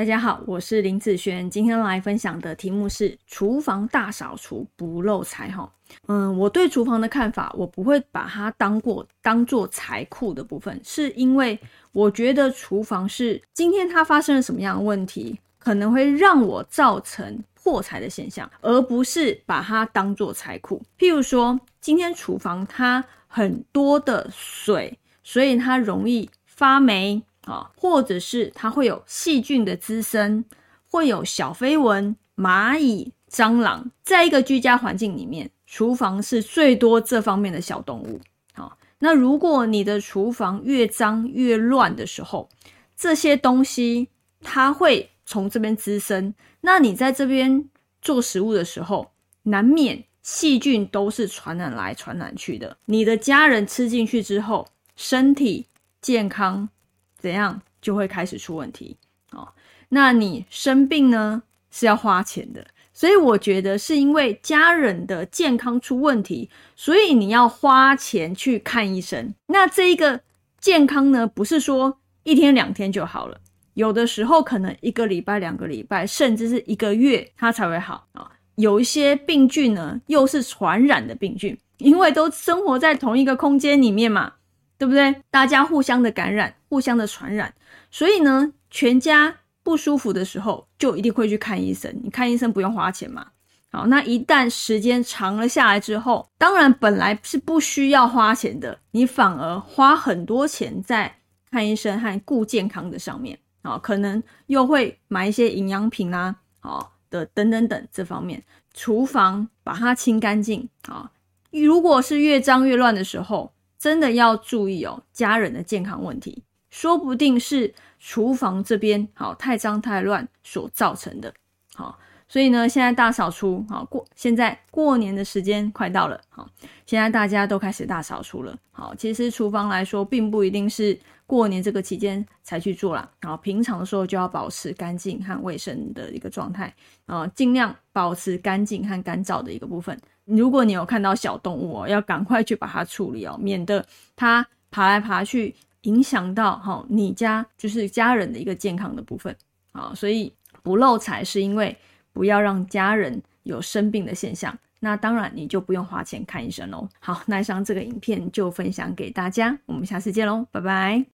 大家好，我是林子璇，今天来分享的题目是厨房大扫除不漏财哈。嗯，我对厨房的看法，我不会把它当过当做财库的部分，是因为我觉得厨房是今天它发生了什么样的问题，可能会让我造成破财的现象，而不是把它当做财库。譬如说，今天厨房它很多的水，所以它容易发霉。啊，或者是它会有细菌的滋生，会有小飞蚊、蚂蚁、蟑螂，在一个居家环境里面，厨房是最多这方面的小动物。好，那如果你的厨房越脏越乱的时候，这些东西它会从这边滋生，那你在这边做食物的时候，难免细菌都是传染来传染去的。你的家人吃进去之后，身体健康。怎样就会开始出问题哦？那你生病呢是要花钱的，所以我觉得是因为家人的健康出问题，所以你要花钱去看医生。那这一个健康呢，不是说一天两天就好了，有的时候可能一个礼拜、两个礼拜，甚至是一个月，它才会好啊。有一些病菌呢，又是传染的病菌，因为都生活在同一个空间里面嘛。对不对？大家互相的感染，互相的传染，所以呢，全家不舒服的时候，就一定会去看医生。你看医生不用花钱嘛？好，那一旦时间长了下来之后，当然本来是不需要花钱的，你反而花很多钱在看医生和顾健康的上面啊，可能又会买一些营养品啦，好的等等等这方面，厨房把它清干净啊。如果是越脏越乱的时候，真的要注意哦，家人的健康问题，说不定是厨房这边好太脏太乱所造成的。好，所以呢，现在大扫除，好过现在过年的时间快到了，好，现在大家都开始大扫除了。好，其实厨房来说，并不一定是过年这个期间才去做啦。好，平常的时候就要保持干净和卫生的一个状态，啊，尽量保持干净和干燥的一个部分。如果你有看到小动物哦，要赶快去把它处理哦，免得它爬来爬去，影响到哈你家就是家人的一个健康的部分啊。所以不漏财是因为不要让家人有生病的现象，那当然你就不用花钱看医生喽。好，那以上这个影片就分享给大家，我们下次见喽，拜拜。